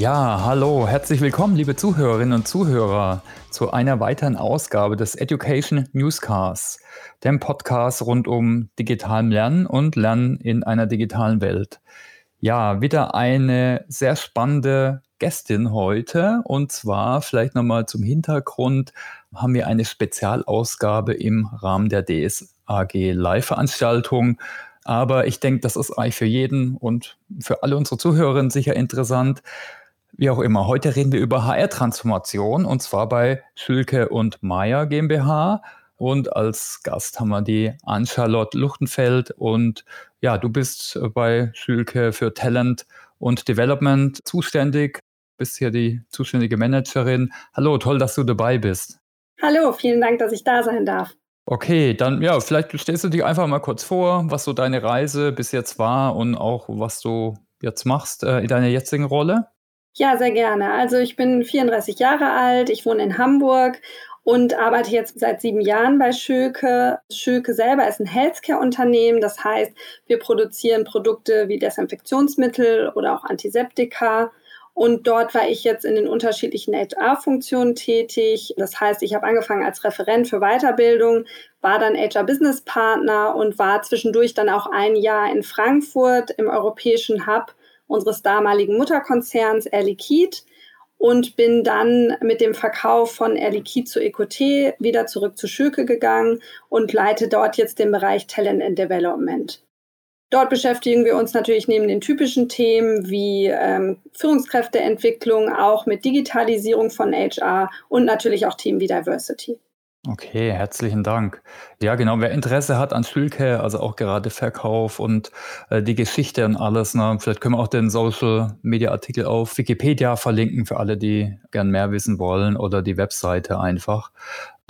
Ja, hallo, herzlich willkommen, liebe Zuhörerinnen und Zuhörer, zu einer weiteren Ausgabe des Education Newscasts, dem Podcast rund um digitalem Lernen und Lernen in einer digitalen Welt. Ja, wieder eine sehr spannende Gästin heute und zwar vielleicht nochmal zum Hintergrund haben wir eine Spezialausgabe im Rahmen der DSAG Live-Veranstaltung. Aber ich denke, das ist eigentlich für jeden und für alle unsere Zuhörerinnen sicher interessant. Wie auch immer, heute reden wir über HR-Transformation und zwar bei Schülke und Meier GmbH. Und als Gast haben wir die Ann-Charlotte Luchtenfeld. Und ja, du bist bei Schülke für Talent und Development zuständig, bist hier die zuständige Managerin. Hallo, toll, dass du dabei bist. Hallo, vielen Dank, dass ich da sein darf. Okay, dann ja, vielleicht stellst du dich einfach mal kurz vor, was so deine Reise bis jetzt war und auch was du jetzt machst äh, in deiner jetzigen Rolle. Ja, sehr gerne. Also ich bin 34 Jahre alt, ich wohne in Hamburg und arbeite jetzt seit sieben Jahren bei Schülke. Schülke selber ist ein Healthcare-Unternehmen, das heißt, wir produzieren Produkte wie Desinfektionsmittel oder auch Antiseptika. Und dort war ich jetzt in den unterschiedlichen HR-Funktionen tätig. Das heißt, ich habe angefangen als Referent für Weiterbildung, war dann HR-Business-Partner und war zwischendurch dann auch ein Jahr in Frankfurt im europäischen Hub unseres damaligen Mutterkonzerns Air Liquide und bin dann mit dem Verkauf von Air Liquide zu Ecoté wieder zurück zu Schülke gegangen und leite dort jetzt den Bereich Talent and Development. Dort beschäftigen wir uns natürlich neben den typischen Themen wie ähm, Führungskräfteentwicklung auch mit Digitalisierung von HR und natürlich auch Themen wie Diversity. Okay, herzlichen Dank. Ja, genau. Wer Interesse hat an Schülke, also auch gerade Verkauf und äh, die Geschichte und alles, ne? vielleicht können wir auch den Social Media Artikel auf Wikipedia verlinken für alle, die gern mehr wissen wollen oder die Webseite einfach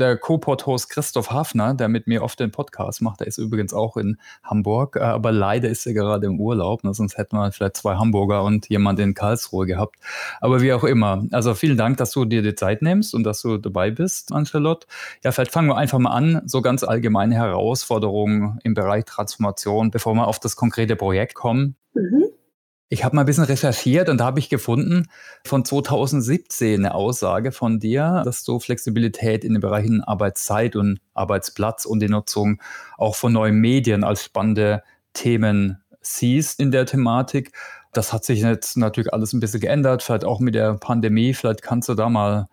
der Co-Pod-Host Christoph Hafner, der mit mir oft den Podcast macht, der ist übrigens auch in Hamburg, äh, aber leider ist er gerade im Urlaub, ne? sonst hätten wir vielleicht zwei Hamburger und jemand in Karlsruhe gehabt. Aber wie auch immer, also vielen Dank, dass du dir die Zeit nimmst und dass du dabei bist, Angelot. Ja, vielleicht fangen wir einfach mal an, so ganz allgemeine Herausforderungen im Bereich Transformation, bevor wir auf das konkrete Projekt kommen. Mhm. Ich habe mal ein bisschen recherchiert und da habe ich gefunden von 2017 eine Aussage von dir, dass du Flexibilität in den Bereichen Arbeitszeit und Arbeitsplatz und die Nutzung auch von neuen Medien als spannende Themen siehst in der Thematik. Das hat sich jetzt natürlich alles ein bisschen geändert, vielleicht auch mit der Pandemie. Vielleicht kannst du da mal ein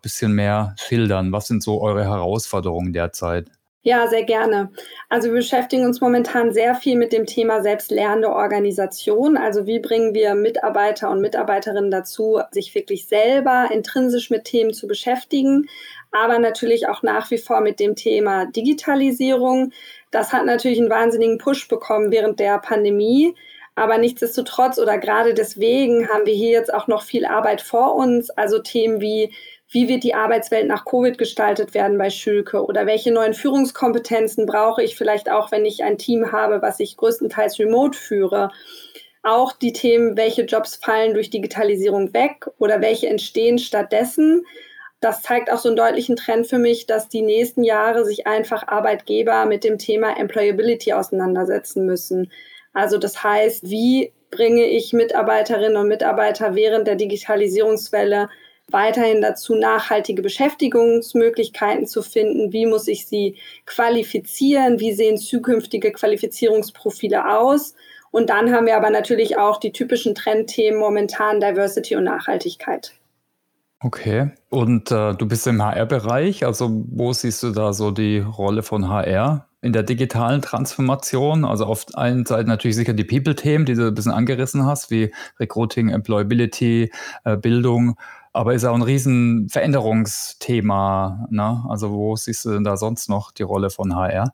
bisschen mehr schildern. Was sind so eure Herausforderungen derzeit? Ja, sehr gerne. Also wir beschäftigen uns momentan sehr viel mit dem Thema selbstlernende Organisation. Also wie bringen wir Mitarbeiter und Mitarbeiterinnen dazu, sich wirklich selber intrinsisch mit Themen zu beschäftigen, aber natürlich auch nach wie vor mit dem Thema Digitalisierung. Das hat natürlich einen wahnsinnigen Push bekommen während der Pandemie. Aber nichtsdestotrotz oder gerade deswegen haben wir hier jetzt auch noch viel Arbeit vor uns. Also Themen wie wie wird die Arbeitswelt nach Covid gestaltet werden bei Schülke oder welche neuen Führungskompetenzen brauche ich vielleicht auch, wenn ich ein Team habe, was ich größtenteils remote führe. Auch die Themen, welche Jobs fallen durch Digitalisierung weg oder welche entstehen stattdessen. Das zeigt auch so einen deutlichen Trend für mich, dass die nächsten Jahre sich einfach Arbeitgeber mit dem Thema Employability auseinandersetzen müssen. Also das heißt, wie bringe ich Mitarbeiterinnen und Mitarbeiter während der Digitalisierungswelle weiterhin dazu, nachhaltige Beschäftigungsmöglichkeiten zu finden. Wie muss ich sie qualifizieren? Wie sehen zukünftige Qualifizierungsprofile aus? Und dann haben wir aber natürlich auch die typischen Trendthemen momentan Diversity und Nachhaltigkeit. Okay. Und äh, du bist im HR-Bereich. Also wo siehst du da so die Rolle von HR in der digitalen Transformation? Also auf allen Seiten natürlich sicher die People-Themen, die du ein bisschen angerissen hast, wie Recruiting, Employability, äh, Bildung aber ist auch ein riesen Veränderungsthema. Ne? Also wo siehst du denn da sonst noch die Rolle von HR?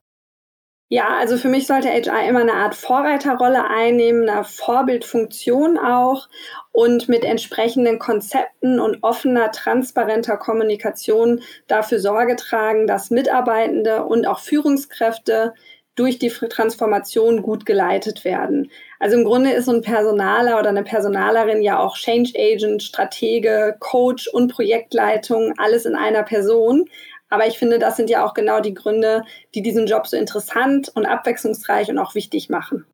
Ja, also für mich sollte HR immer eine Art Vorreiterrolle einnehmen, eine Vorbildfunktion auch und mit entsprechenden Konzepten und offener, transparenter Kommunikation dafür Sorge tragen, dass Mitarbeitende und auch Führungskräfte durch die Transformation gut geleitet werden. Also im Grunde ist so ein Personaler oder eine Personalerin ja auch Change Agent, Stratege, Coach und Projektleitung, alles in einer Person. Aber ich finde, das sind ja auch genau die Gründe, die diesen Job so interessant und abwechslungsreich und auch wichtig machen.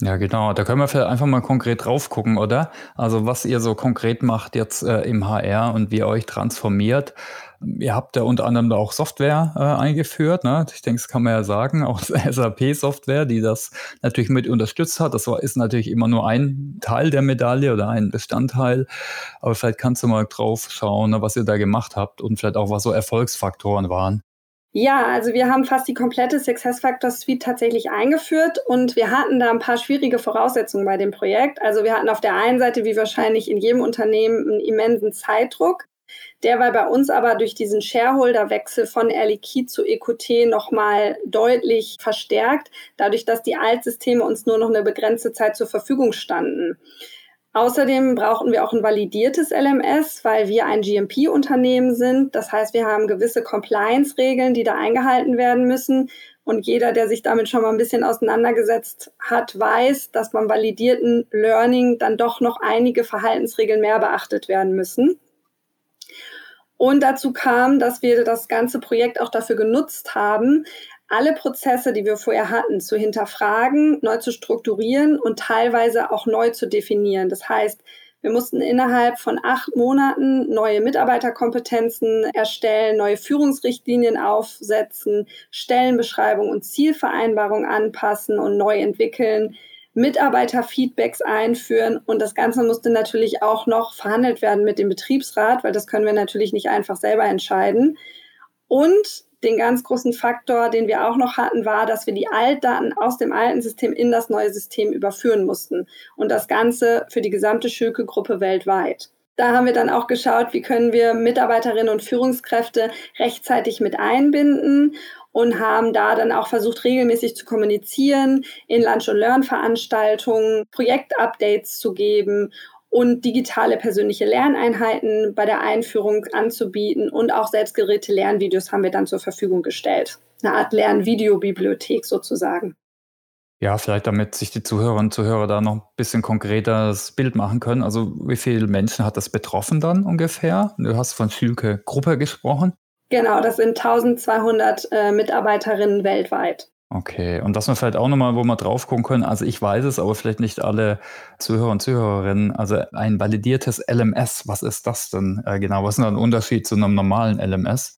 Ja, genau. Da können wir vielleicht einfach mal konkret drauf gucken, oder? Also was ihr so konkret macht jetzt äh, im HR und wie ihr euch transformiert. Ihr habt ja unter anderem da auch Software äh, eingeführt. Ne? Ich denke, das kann man ja sagen, auch SAP-Software, die das natürlich mit unterstützt hat. Das war, ist natürlich immer nur ein Teil der Medaille oder ein Bestandteil. Aber vielleicht kannst du mal drauf schauen, ne, was ihr da gemacht habt und vielleicht auch, was so Erfolgsfaktoren waren. Ja, also wir haben fast die komplette SuccessFactors Suite tatsächlich eingeführt und wir hatten da ein paar schwierige Voraussetzungen bei dem Projekt. Also wir hatten auf der einen Seite, wie wahrscheinlich in jedem Unternehmen, einen immensen Zeitdruck. Der war bei uns aber durch diesen Shareholder-Wechsel von Air zu EQT nochmal deutlich verstärkt, dadurch, dass die Altsysteme uns nur noch eine begrenzte Zeit zur Verfügung standen. Außerdem brauchten wir auch ein validiertes LMS, weil wir ein GMP-Unternehmen sind. Das heißt, wir haben gewisse Compliance-Regeln, die da eingehalten werden müssen. Und jeder, der sich damit schon mal ein bisschen auseinandergesetzt hat, weiß, dass beim validierten Learning dann doch noch einige Verhaltensregeln mehr beachtet werden müssen. Und dazu kam, dass wir das ganze Projekt auch dafür genutzt haben, alle Prozesse, die wir vorher hatten, zu hinterfragen, neu zu strukturieren und teilweise auch neu zu definieren. Das heißt, wir mussten innerhalb von acht Monaten neue Mitarbeiterkompetenzen erstellen, neue Führungsrichtlinien aufsetzen, Stellenbeschreibung und Zielvereinbarung anpassen und neu entwickeln, Mitarbeiterfeedbacks einführen und das Ganze musste natürlich auch noch verhandelt werden mit dem Betriebsrat, weil das können wir natürlich nicht einfach selber entscheiden. Und den ganz großen Faktor, den wir auch noch hatten, war, dass wir die Altdaten aus dem alten System in das neue System überführen mussten. Und das Ganze für die gesamte Schülke-Gruppe weltweit. Da haben wir dann auch geschaut, wie können wir Mitarbeiterinnen und Führungskräfte rechtzeitig mit einbinden und haben da dann auch versucht, regelmäßig zu kommunizieren, in Lunch- und Learn-Veranstaltungen Projektupdates zu geben und digitale persönliche Lerneinheiten bei der Einführung anzubieten und auch selbstgeräte Lernvideos haben wir dann zur Verfügung gestellt. Eine Art Lernvideobibliothek sozusagen. Ja, vielleicht damit sich die Zuhörerinnen und Zuhörer da noch ein bisschen konkreter das Bild machen können. Also wie viele Menschen hat das betroffen dann ungefähr? Du hast von Schülke Gruppe gesprochen. Genau, das sind 1200 äh, Mitarbeiterinnen weltweit. Okay, und das wir vielleicht auch nochmal, wo wir drauf gucken können, also ich weiß es, aber vielleicht nicht alle Zuhörer und Zuhörerinnen, also ein validiertes LMS, was ist das denn äh, genau? Was ist denn ein Unterschied zu einem normalen LMS?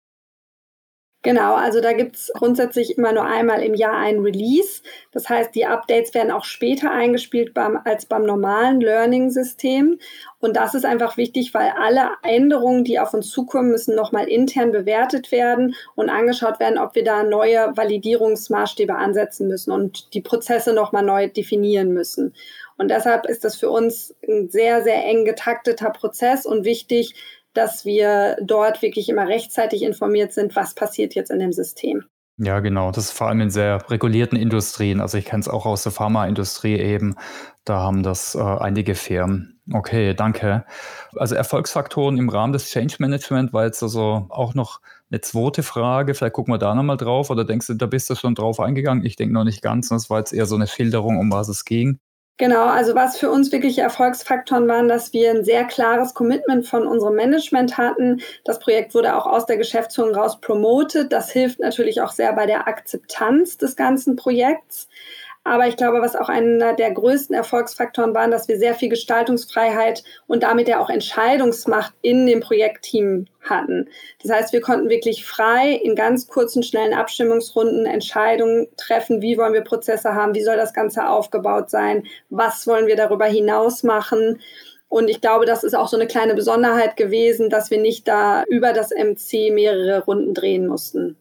Genau, also da gibt's grundsätzlich immer nur einmal im Jahr ein Release. Das heißt, die Updates werden auch später eingespielt beim, als beim normalen Learning-System. Und das ist einfach wichtig, weil alle Änderungen, die auf uns zukommen, müssen nochmal intern bewertet werden und angeschaut werden, ob wir da neue Validierungsmaßstäbe ansetzen müssen und die Prozesse nochmal neu definieren müssen. Und deshalb ist das für uns ein sehr, sehr eng getakteter Prozess und wichtig, dass wir dort wirklich immer rechtzeitig informiert sind, was passiert jetzt in dem System. Ja, genau. Das ist vor allem in sehr regulierten Industrien. Also ich kenne es auch aus der Pharmaindustrie eben. Da haben das äh, einige Firmen. Okay, danke. Also Erfolgsfaktoren im Rahmen des Change Management war jetzt also auch noch eine zweite Frage. Vielleicht gucken wir da nochmal drauf. Oder denkst du, da bist du schon drauf eingegangen? Ich denke noch nicht ganz. Das war jetzt eher so eine Schilderung, um was es ging. Genau, also was für uns wirklich Erfolgsfaktoren waren, dass wir ein sehr klares Commitment von unserem Management hatten. Das Projekt wurde auch aus der Geschäftsführung raus promotet. Das hilft natürlich auch sehr bei der Akzeptanz des ganzen Projekts. Aber ich glaube, was auch einer der größten Erfolgsfaktoren waren, dass wir sehr viel Gestaltungsfreiheit und damit ja auch Entscheidungsmacht in dem Projektteam hatten. Das heißt, wir konnten wirklich frei in ganz kurzen, schnellen Abstimmungsrunden Entscheidungen treffen, wie wollen wir Prozesse haben, wie soll das Ganze aufgebaut sein, was wollen wir darüber hinaus machen. Und ich glaube, das ist auch so eine kleine Besonderheit gewesen, dass wir nicht da über das MC mehrere Runden drehen mussten.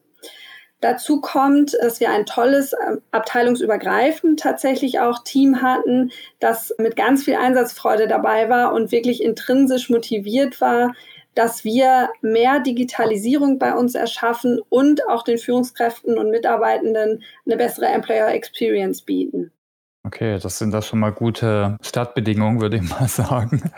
Dazu kommt, dass wir ein tolles ähm, abteilungsübergreifend tatsächlich auch Team hatten, das mit ganz viel Einsatzfreude dabei war und wirklich intrinsisch motiviert war, dass wir mehr Digitalisierung bei uns erschaffen und auch den Führungskräften und Mitarbeitenden eine bessere Employer Experience bieten. Okay, das sind da schon mal gute Startbedingungen, würde ich mal sagen.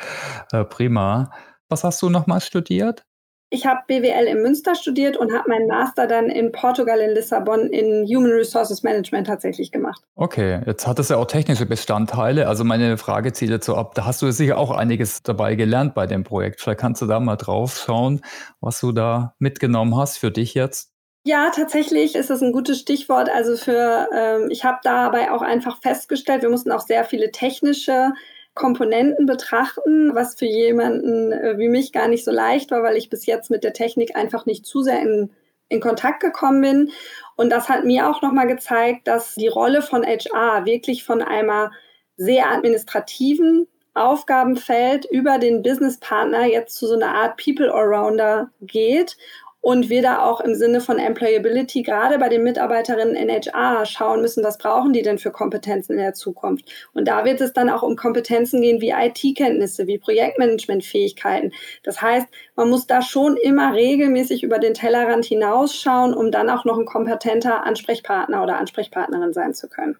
Äh, prima. Was hast du nochmal studiert? Ich habe BWL in Münster studiert und habe meinen Master dann in Portugal in Lissabon in Human Resources Management tatsächlich gemacht. Okay, jetzt hat es ja auch technische Bestandteile. Also meine Frage zielt jetzt so ab, da hast du sicher auch einiges dabei gelernt bei dem Projekt. Vielleicht kannst du da mal drauf schauen, was du da mitgenommen hast für dich jetzt. Ja, tatsächlich ist das ein gutes Stichwort. Also für, ähm, ich habe dabei auch einfach festgestellt, wir mussten auch sehr viele technische Komponenten betrachten, was für jemanden äh, wie mich gar nicht so leicht war, weil ich bis jetzt mit der Technik einfach nicht zu sehr in, in Kontakt gekommen bin. Und das hat mir auch nochmal gezeigt, dass die Rolle von HR wirklich von einer sehr administrativen Aufgabenfeld über den Businesspartner jetzt zu so einer Art People Allrounder geht und wir da auch im Sinne von Employability gerade bei den Mitarbeiterinnen in HR schauen müssen, was brauchen die denn für Kompetenzen in der Zukunft. Und da wird es dann auch um Kompetenzen gehen wie IT-Kenntnisse, wie Projektmanagement-Fähigkeiten. Das heißt, man muss da schon immer regelmäßig über den Tellerrand hinausschauen, um dann auch noch ein kompetenter Ansprechpartner oder Ansprechpartnerin sein zu können.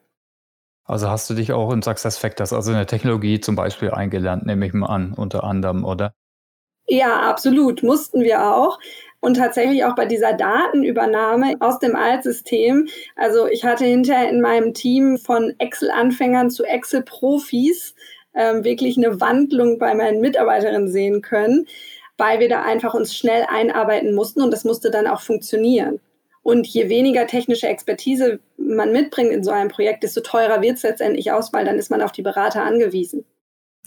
Also hast du dich auch in SuccessFactors, also in der Technologie zum Beispiel eingelernt, nehme ich mal an, unter anderem, oder? Ja, absolut, mussten wir auch. Und tatsächlich auch bei dieser Datenübernahme aus dem Altsystem. Also ich hatte hinterher in meinem Team von Excel-Anfängern zu Excel-Profis ähm, wirklich eine Wandlung bei meinen Mitarbeiterinnen sehen können, weil wir da einfach uns schnell einarbeiten mussten und das musste dann auch funktionieren. Und je weniger technische Expertise man mitbringt in so einem Projekt, desto teurer wird es letztendlich aus, weil dann ist man auf die Berater angewiesen.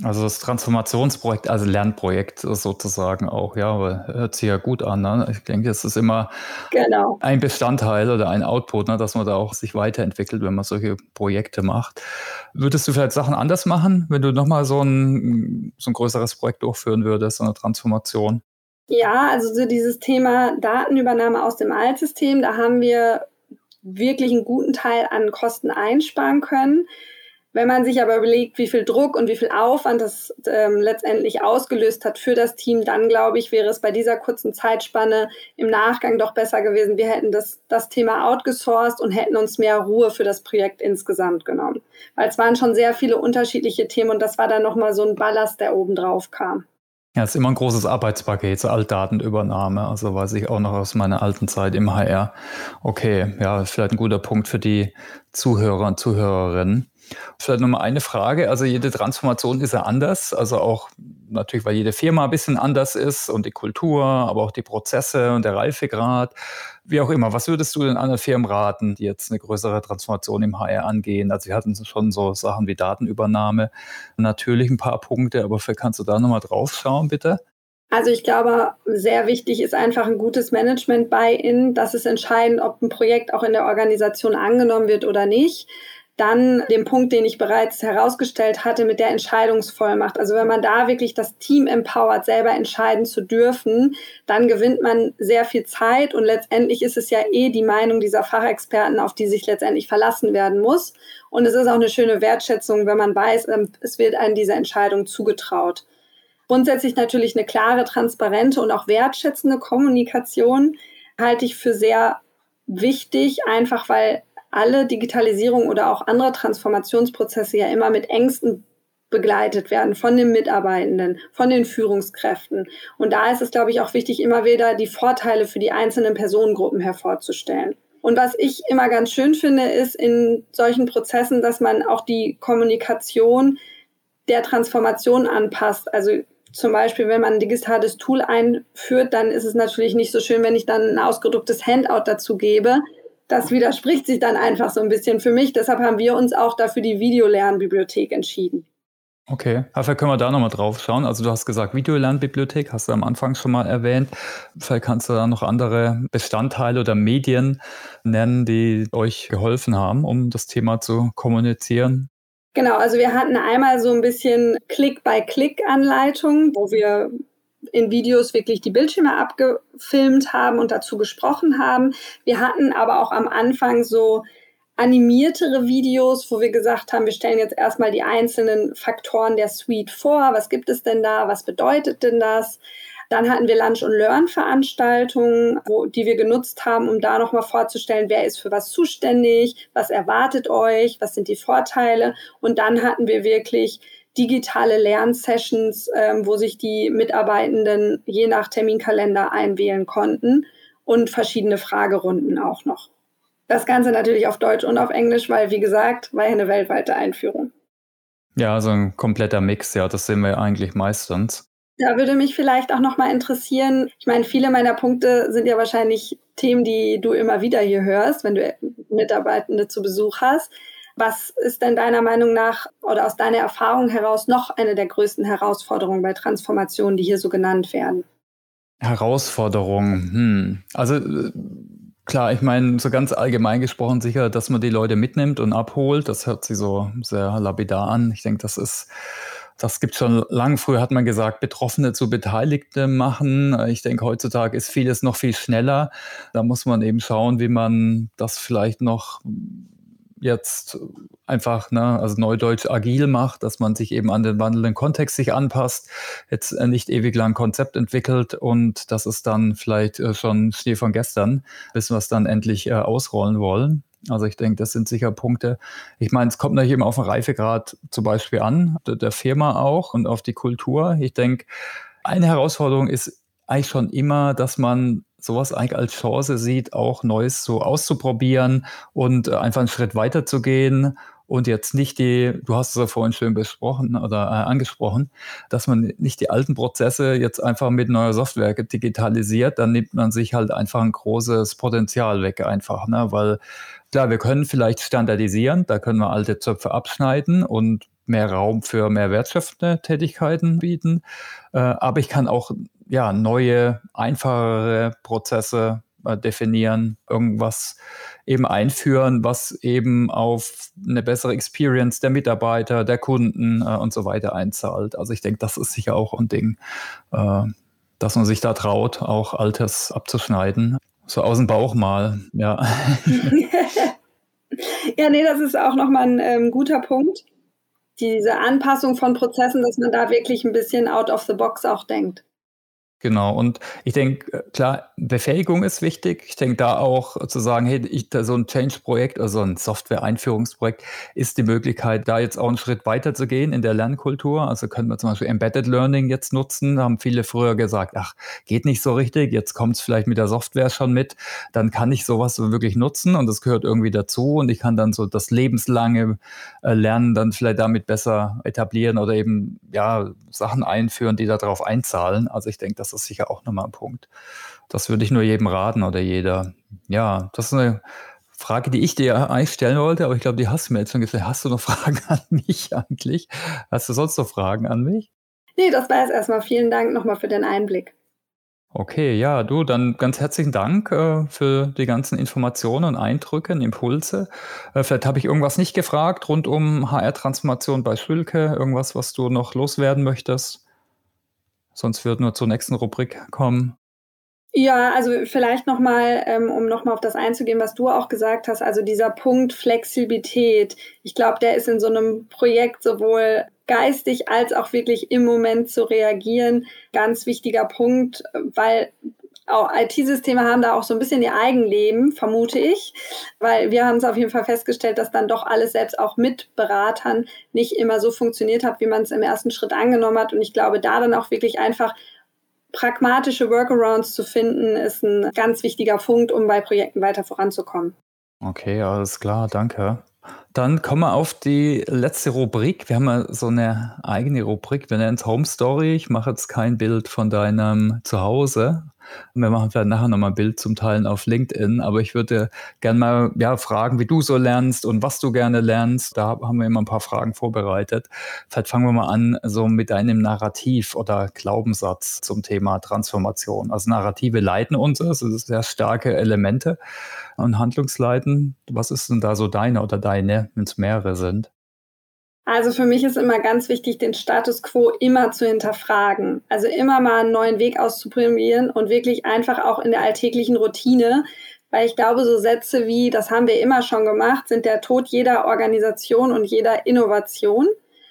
Also das Transformationsprojekt, also Lernprojekt sozusagen auch, ja, aber hört sich ja gut an. Ne? Ich denke, es ist immer genau. ein Bestandteil oder ein Output, ne, dass man da auch sich weiterentwickelt, wenn man solche Projekte macht. Würdest du vielleicht Sachen anders machen, wenn du nochmal so ein, so ein größeres Projekt durchführen würdest, so eine Transformation? Ja, also so dieses Thema Datenübernahme aus dem Altsystem, da haben wir wirklich einen guten Teil an Kosten einsparen können. Wenn man sich aber überlegt, wie viel Druck und wie viel Aufwand das ähm, letztendlich ausgelöst hat für das Team, dann glaube ich, wäre es bei dieser kurzen Zeitspanne im Nachgang doch besser gewesen. Wir hätten das, das Thema outgesourced und hätten uns mehr Ruhe für das Projekt insgesamt genommen. Weil es waren schon sehr viele unterschiedliche Themen und das war dann nochmal so ein Ballast, der oben drauf kam. Ja, es ist immer ein großes Arbeitspaket, so Altdatenübernahme. Also weiß ich auch noch aus meiner alten Zeit im HR. Okay, ja, vielleicht ein guter Punkt für die Zuhörer und Zuhörerinnen. Vielleicht nochmal eine Frage. Also jede Transformation ist ja anders. Also auch natürlich, weil jede Firma ein bisschen anders ist und die Kultur, aber auch die Prozesse und der Reifegrad. Wie auch immer. Was würdest du denn anderen Firmen raten, die jetzt eine größere Transformation im HR angehen? Also wir hatten schon so Sachen wie Datenübernahme. Natürlich ein paar Punkte, aber vielleicht kannst du da nochmal drauf schauen, bitte. Also ich glaube, sehr wichtig ist einfach ein gutes Management bei in. Das ist entscheidend, ob ein Projekt auch in der Organisation angenommen wird oder nicht. Dann den Punkt, den ich bereits herausgestellt hatte mit der Entscheidungsvollmacht. Also wenn man da wirklich das Team empowert, selber entscheiden zu dürfen, dann gewinnt man sehr viel Zeit und letztendlich ist es ja eh die Meinung dieser Fachexperten, auf die sich letztendlich verlassen werden muss. Und es ist auch eine schöne Wertschätzung, wenn man weiß, ähm, es wird einem diese Entscheidung zugetraut. Grundsätzlich natürlich eine klare, transparente und auch wertschätzende Kommunikation halte ich für sehr wichtig, einfach weil alle Digitalisierung oder auch andere Transformationsprozesse ja immer mit Ängsten begleitet werden von den Mitarbeitenden, von den Führungskräften. Und da ist es, glaube ich, auch wichtig, immer wieder die Vorteile für die einzelnen Personengruppen hervorzustellen. Und was ich immer ganz schön finde, ist in solchen Prozessen, dass man auch die Kommunikation der Transformation anpasst. Also zum Beispiel, wenn man ein digitales Tool einführt, dann ist es natürlich nicht so schön, wenn ich dann ein ausgedrucktes Handout dazu gebe, das widerspricht sich dann einfach so ein bisschen für mich. Deshalb haben wir uns auch dafür die Videolernbibliothek entschieden. Okay, vielleicht können wir da nochmal drauf schauen. Also du hast gesagt, Videolernbibliothek, hast du am Anfang schon mal erwähnt. Vielleicht kannst du da noch andere Bestandteile oder Medien nennen, die euch geholfen haben, um das Thema zu kommunizieren. Genau, also wir hatten einmal so ein bisschen Click-by-Click-Anleitung, wo wir in Videos wirklich die Bildschirme abgefilmt haben und dazu gesprochen haben. Wir hatten aber auch am Anfang so animiertere Videos, wo wir gesagt haben, wir stellen jetzt erstmal die einzelnen Faktoren der Suite vor. Was gibt es denn da? Was bedeutet denn das? Dann hatten wir Lunch- und Learn-Veranstaltungen, die wir genutzt haben, um da nochmal vorzustellen, wer ist für was zuständig, was erwartet euch, was sind die Vorteile. Und dann hatten wir wirklich digitale Lernsessions, ähm, wo sich die Mitarbeitenden je nach Terminkalender einwählen konnten und verschiedene Fragerunden auch noch. Das Ganze natürlich auf Deutsch und auf Englisch, weil, wie gesagt, war ja eine weltweite Einführung. Ja, so ein kompletter Mix, ja, das sehen wir eigentlich meistens. Da würde mich vielleicht auch noch mal interessieren, ich meine, viele meiner Punkte sind ja wahrscheinlich Themen, die du immer wieder hier hörst, wenn du Mitarbeitende zu Besuch hast. Was ist denn deiner Meinung nach oder aus deiner Erfahrung heraus noch eine der größten Herausforderungen bei Transformationen, die hier so genannt werden? Herausforderungen. Hm. Also äh, klar, ich meine, so ganz allgemein gesprochen sicher, dass man die Leute mitnimmt und abholt. Das hört sich so sehr lapidar an. Ich denke, das ist das gibt schon lang. Früher hat man gesagt, Betroffene zu Beteiligte machen. Ich denke, heutzutage ist vieles noch viel schneller. Da muss man eben schauen, wie man das vielleicht noch jetzt einfach, ne, also neudeutsch agil macht, dass man sich eben an den wandelnden Kontext sich anpasst, jetzt nicht ewig lang Konzept entwickelt und das ist dann vielleicht äh, schon Schnee von gestern, bis wir es dann endlich äh, ausrollen wollen. Also ich denke, das sind sicher Punkte. Ich meine, es kommt natürlich immer auf den Reifegrad zum Beispiel an, der Firma auch und auf die Kultur. Ich denke, eine Herausforderung ist eigentlich schon immer, dass man sowas eigentlich als Chance sieht, auch Neues so auszuprobieren und äh, einfach einen Schritt weiter zu gehen und jetzt nicht die, du hast es ja vorhin schön besprochen oder äh, angesprochen, dass man nicht die alten Prozesse jetzt einfach mit neuer Software digitalisiert, dann nimmt man sich halt einfach ein großes Potenzial weg einfach, ne? weil klar, wir können vielleicht standardisieren, da können wir alte Zöpfe abschneiden und mehr Raum für mehr wertschöpfende Tätigkeiten bieten, äh, aber ich kann auch ja, neue, einfachere Prozesse äh, definieren, irgendwas eben einführen, was eben auf eine bessere Experience der Mitarbeiter, der Kunden äh, und so weiter einzahlt. Also ich denke, das ist sicher auch ein Ding, äh, dass man sich da traut, auch Altes abzuschneiden. So aus dem Bauch mal, ja. ja, nee, das ist auch nochmal ein ähm, guter Punkt. Diese Anpassung von Prozessen, dass man da wirklich ein bisschen out of the box auch denkt. Genau, und ich denke, äh, klar, Befähigung ist wichtig. Ich denke da auch zu sagen, hey, ich, so ein Change-Projekt, also ein Software-Einführungsprojekt, ist die Möglichkeit, da jetzt auch einen Schritt weiter zu gehen in der Lernkultur. Also können wir zum Beispiel Embedded Learning jetzt nutzen. Da haben viele früher gesagt, ach, geht nicht so richtig, jetzt kommt es vielleicht mit der Software schon mit. Dann kann ich sowas so wirklich nutzen und das gehört irgendwie dazu und ich kann dann so das lebenslange äh, Lernen dann vielleicht damit besser etablieren oder eben, ja, Sachen einführen, die darauf einzahlen. Also ich denke, das ist sicher auch nochmal ein Punkt. Das würde ich nur jedem raten oder jeder. Ja, das ist eine Frage, die ich dir eigentlich stellen wollte, aber ich glaube, die hast du mir jetzt schon gestellt. Hast du noch Fragen an mich eigentlich? Hast du sonst noch Fragen an mich? Nee, das war es erstmal. Vielen Dank nochmal für den Einblick. Okay, ja, du, dann ganz herzlichen Dank äh, für die ganzen Informationen und Eindrücke und Impulse. Äh, vielleicht habe ich irgendwas nicht gefragt rund um HR-Transformation bei Schülke, irgendwas, was du noch loswerden möchtest. Sonst wird nur zur nächsten Rubrik kommen. Ja, also vielleicht nochmal, ähm, um nochmal auf das einzugehen, was du auch gesagt hast, also dieser Punkt Flexibilität, ich glaube, der ist in so einem Projekt sowohl geistig als auch wirklich im Moment zu reagieren, ganz wichtiger Punkt, weil auch IT-Systeme haben da auch so ein bisschen ihr Eigenleben, vermute ich, weil wir haben es auf jeden Fall festgestellt, dass dann doch alles selbst auch mit Beratern nicht immer so funktioniert hat, wie man es im ersten Schritt angenommen hat. Und ich glaube, da dann auch wirklich einfach pragmatische Workarounds zu finden, ist ein ganz wichtiger Punkt, um bei Projekten weiter voranzukommen. Okay, alles klar, danke. Dann kommen wir auf die letzte Rubrik. Wir haben ja so eine eigene Rubrik. Wir nennen es Home Story. Ich mache jetzt kein Bild von deinem Zuhause, wir machen vielleicht nachher nochmal ein Bild zum Teilen auf LinkedIn, aber ich würde gerne mal ja, fragen, wie du so lernst und was du gerne lernst. Da haben wir immer ein paar Fragen vorbereitet. Vielleicht fangen wir mal an so mit deinem Narrativ oder Glaubenssatz zum Thema Transformation. Also Narrative leiten uns, das sind sehr starke Elemente und Handlungsleiten. Was ist denn da so deine oder deine, wenn es mehrere sind? Also für mich ist immer ganz wichtig, den Status quo immer zu hinterfragen. Also immer mal einen neuen Weg auszuprobieren und wirklich einfach auch in der alltäglichen Routine. Weil ich glaube, so Sätze wie, das haben wir immer schon gemacht, sind der Tod jeder Organisation und jeder Innovation.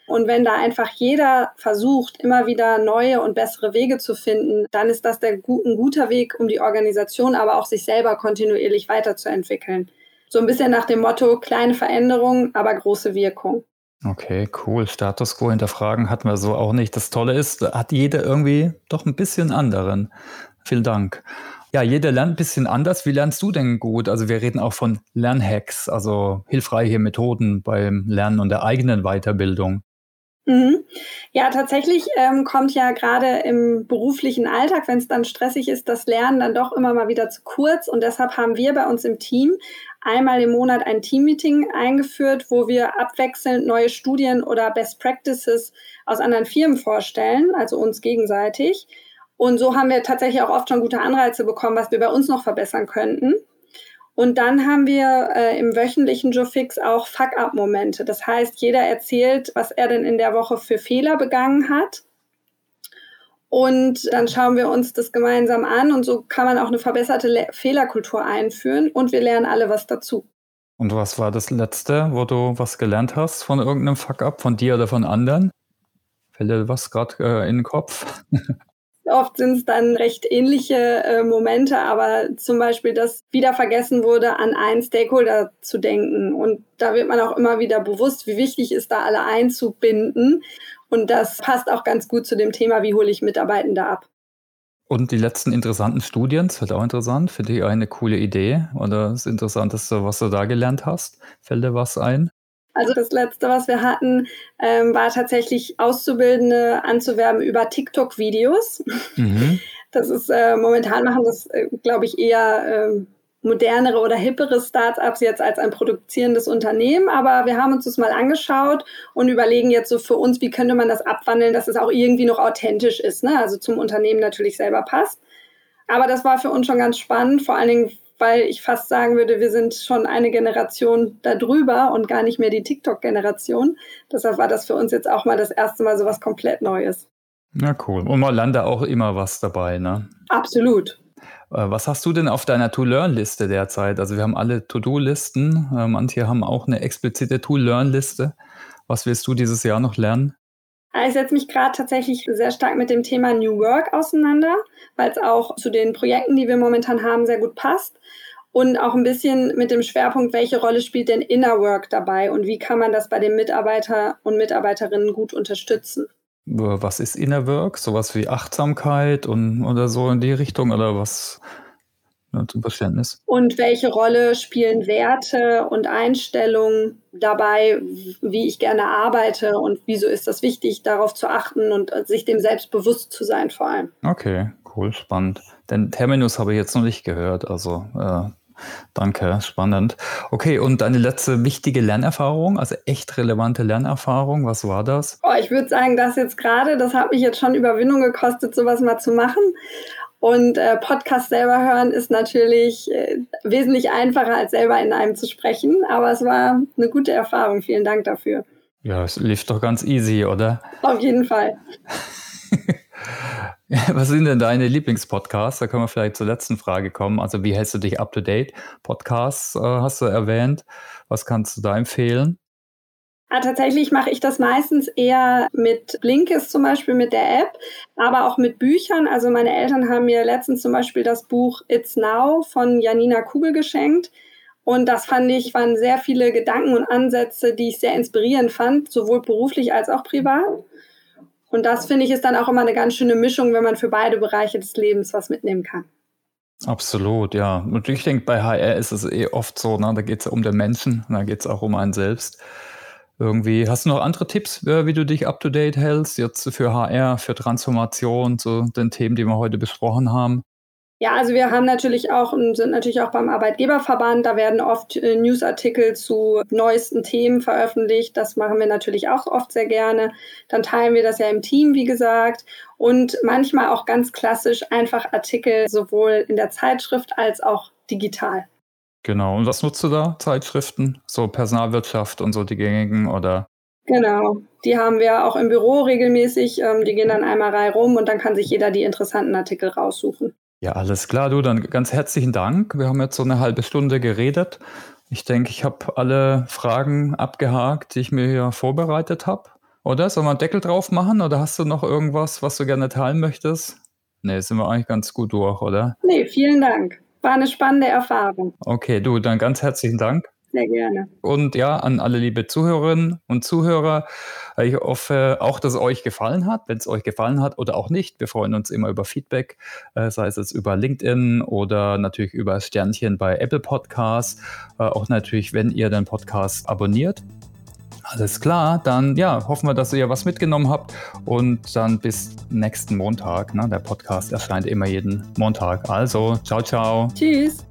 Und wenn da einfach jeder versucht, immer wieder neue und bessere Wege zu finden, dann ist das der, ein guter Weg, um die Organisation, aber auch sich selber kontinuierlich weiterzuentwickeln. So ein bisschen nach dem Motto, kleine Veränderungen, aber große Wirkung. Okay, cool. Status quo hinterfragen hatten wir so auch nicht. Das Tolle ist, hat jeder irgendwie doch ein bisschen anderen. Vielen Dank. Ja, jeder lernt ein bisschen anders. Wie lernst du denn gut? Also wir reden auch von Lernhacks, also hilfreiche Methoden beim Lernen und der eigenen Weiterbildung. Mhm. Ja, tatsächlich ähm, kommt ja gerade im beruflichen Alltag, wenn es dann stressig ist, das Lernen dann doch immer mal wieder zu kurz. Und deshalb haben wir bei uns im Team einmal im Monat ein Teammeeting eingeführt, wo wir abwechselnd neue Studien oder Best Practices aus anderen Firmen vorstellen, also uns gegenseitig. Und so haben wir tatsächlich auch oft schon gute Anreize bekommen, was wir bei uns noch verbessern könnten. Und dann haben wir äh, im wöchentlichen Joe Fix auch Fuck-up-Momente. Das heißt, jeder erzählt, was er denn in der Woche für Fehler begangen hat. Und dann schauen wir uns das gemeinsam an und so kann man auch eine verbesserte Le Fehlerkultur einführen und wir lernen alle was dazu. Und was war das letzte, wo du was gelernt hast von irgendeinem Fuck-up, von dir oder von anderen? Fällt dir was gerade äh, in den Kopf? Oft sind es dann recht ähnliche äh, Momente, aber zum Beispiel, dass wieder vergessen wurde, an einen Stakeholder zu denken. Und da wird man auch immer wieder bewusst, wie wichtig ist da alle einzubinden. Und das passt auch ganz gut zu dem Thema, wie hole ich Mitarbeitende ab. Und die letzten interessanten Studien, das wird auch interessant, finde ich eine coole Idee oder das Interessanteste, was du da gelernt hast. Fällt dir was ein? Also das letzte, was wir hatten, ähm, war tatsächlich Auszubildende anzuwerben über TikTok-Videos. Mhm. Das ist äh, momentan machen das, äh, glaube ich, eher äh, modernere oder hippere Startups jetzt als ein produzierendes Unternehmen. Aber wir haben uns das mal angeschaut und überlegen jetzt so für uns, wie könnte man das abwandeln, dass es auch irgendwie noch authentisch ist. Ne? Also zum Unternehmen natürlich selber passt. Aber das war für uns schon ganz spannend, vor allen Dingen weil ich fast sagen würde, wir sind schon eine Generation darüber und gar nicht mehr die TikTok-Generation. Deshalb war das für uns jetzt auch mal das erste Mal so was komplett Neues. Na cool. Und man landet auch immer was dabei, ne? Absolut. Äh, was hast du denn auf deiner To-Learn-Liste derzeit? Also wir haben alle To-Do-Listen. Äh, manche haben auch eine explizite To-Learn-Liste. Was willst du dieses Jahr noch lernen? Ich setze mich gerade tatsächlich sehr stark mit dem Thema New Work auseinander, weil es auch zu den Projekten, die wir momentan haben, sehr gut passt. Und auch ein bisschen mit dem Schwerpunkt, welche Rolle spielt denn Inner Work dabei und wie kann man das bei den Mitarbeiter und Mitarbeiterinnen gut unterstützen? Was ist Inner Work? Sowas wie Achtsamkeit und oder so in die Richtung oder was? Ja, zum Verständnis. Und welche Rolle spielen Werte und Einstellungen dabei, wie ich gerne arbeite und wieso ist das wichtig, darauf zu achten und sich dem selbst bewusst zu sein vor allem. Okay, cool, spannend. Den Terminus habe ich jetzt noch nicht gehört, also äh, danke, spannend. Okay, und deine letzte wichtige Lernerfahrung, also echt relevante Lernerfahrung, was war das? Oh, ich würde sagen, das jetzt gerade, das hat mich jetzt schon Überwindung gekostet, sowas mal zu machen. Und äh, Podcast selber hören ist natürlich äh, wesentlich einfacher, als selber in einem zu sprechen. Aber es war eine gute Erfahrung. Vielen Dank dafür. Ja, es lief doch ganz easy, oder? Auf jeden Fall. Was sind denn deine Lieblingspodcasts? Da können wir vielleicht zur letzten Frage kommen. Also, wie hältst du dich up to date? Podcasts äh, hast du erwähnt. Was kannst du da empfehlen? Ja, tatsächlich mache ich das meistens eher mit Blinkist zum Beispiel mit der App, aber auch mit Büchern. Also meine Eltern haben mir letztens zum Beispiel das Buch It's Now von Janina Kugel geschenkt. Und das fand ich, waren sehr viele Gedanken und Ansätze, die ich sehr inspirierend fand, sowohl beruflich als auch privat. Und das finde ich ist dann auch immer eine ganz schöne Mischung, wenn man für beide Bereiche des Lebens was mitnehmen kann. Absolut, ja. Und ich denke, bei HR ist es eh oft so, ne? da geht es um den Menschen, da geht es auch um einen selbst irgendwie. Hast du noch andere Tipps, äh, wie du dich up to date hältst, jetzt für HR, für Transformation, zu den Themen, die wir heute besprochen haben? Ja, also wir haben natürlich auch und sind natürlich auch beim Arbeitgeberverband. Da werden oft äh, Newsartikel zu neuesten Themen veröffentlicht. Das machen wir natürlich auch oft sehr gerne. Dann teilen wir das ja im Team, wie gesagt. Und manchmal auch ganz klassisch einfach Artikel sowohl in der Zeitschrift als auch digital. Genau. Und was nutzt du da? Zeitschriften? So Personalwirtschaft und so die gängigen oder? Genau. Die haben wir auch im Büro regelmäßig. Ähm, die gehen dann einmal rein rum und dann kann sich jeder die interessanten Artikel raussuchen. Ja, alles klar, du. Dann ganz herzlichen Dank. Wir haben jetzt so eine halbe Stunde geredet. Ich denke, ich habe alle Fragen abgehakt, die ich mir hier vorbereitet habe. Oder? Sollen wir einen Deckel drauf machen? Oder hast du noch irgendwas, was du gerne teilen möchtest? Nee, sind wir eigentlich ganz gut durch, oder? Nee, vielen Dank. War eine spannende Erfahrung. Okay, du, dann ganz herzlichen Dank. Sehr gerne. Und ja, an alle liebe Zuhörerinnen und Zuhörer, ich hoffe auch, dass es euch gefallen hat. Wenn es euch gefallen hat oder auch nicht, wir freuen uns immer über Feedback, äh, sei es jetzt über LinkedIn oder natürlich über Sternchen bei Apple Podcasts. Äh, auch natürlich, wenn ihr den Podcast abonniert. Alles klar, dann ja, hoffen wir, dass ihr was mitgenommen habt und dann bis nächsten Montag. Ne? Der Podcast erscheint immer jeden Montag. Also, ciao, ciao. Tschüss.